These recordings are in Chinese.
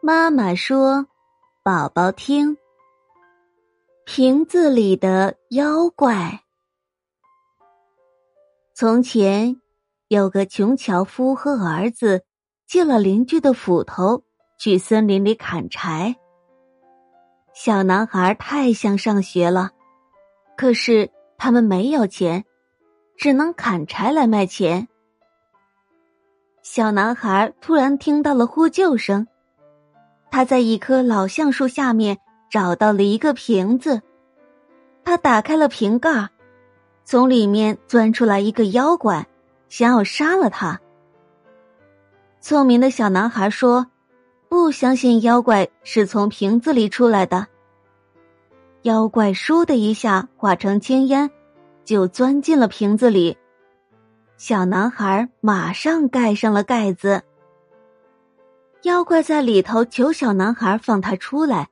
妈妈说：“宝宝听，瓶子里的妖怪。从前有个穷樵夫和儿子借了邻居的斧头去森林里砍柴。小男孩太想上学了，可是他们没有钱，只能砍柴来卖钱。小男孩突然听到了呼救声。他在一棵老橡树下面找到了一个瓶子，他打开了瓶盖，从里面钻出来一个妖怪，想要杀了他。聪明的小男孩说：“不相信妖怪是从瓶子里出来的。”妖怪倏的一下化成青烟，就钻进了瓶子里。小男孩马上盖上了盖子。妖怪在里头求小男孩放他出来，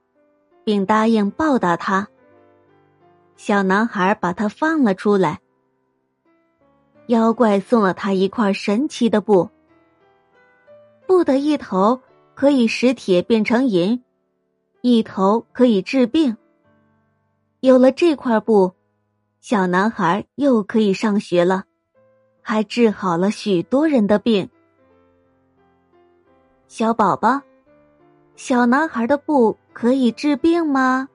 并答应报答他。小男孩把他放了出来。妖怪送了他一块神奇的布，布的一头可以使铁变成银，一头可以治病。有了这块布，小男孩又可以上学了，还治好了许多人的病。小宝宝，小男孩的布可以治病吗？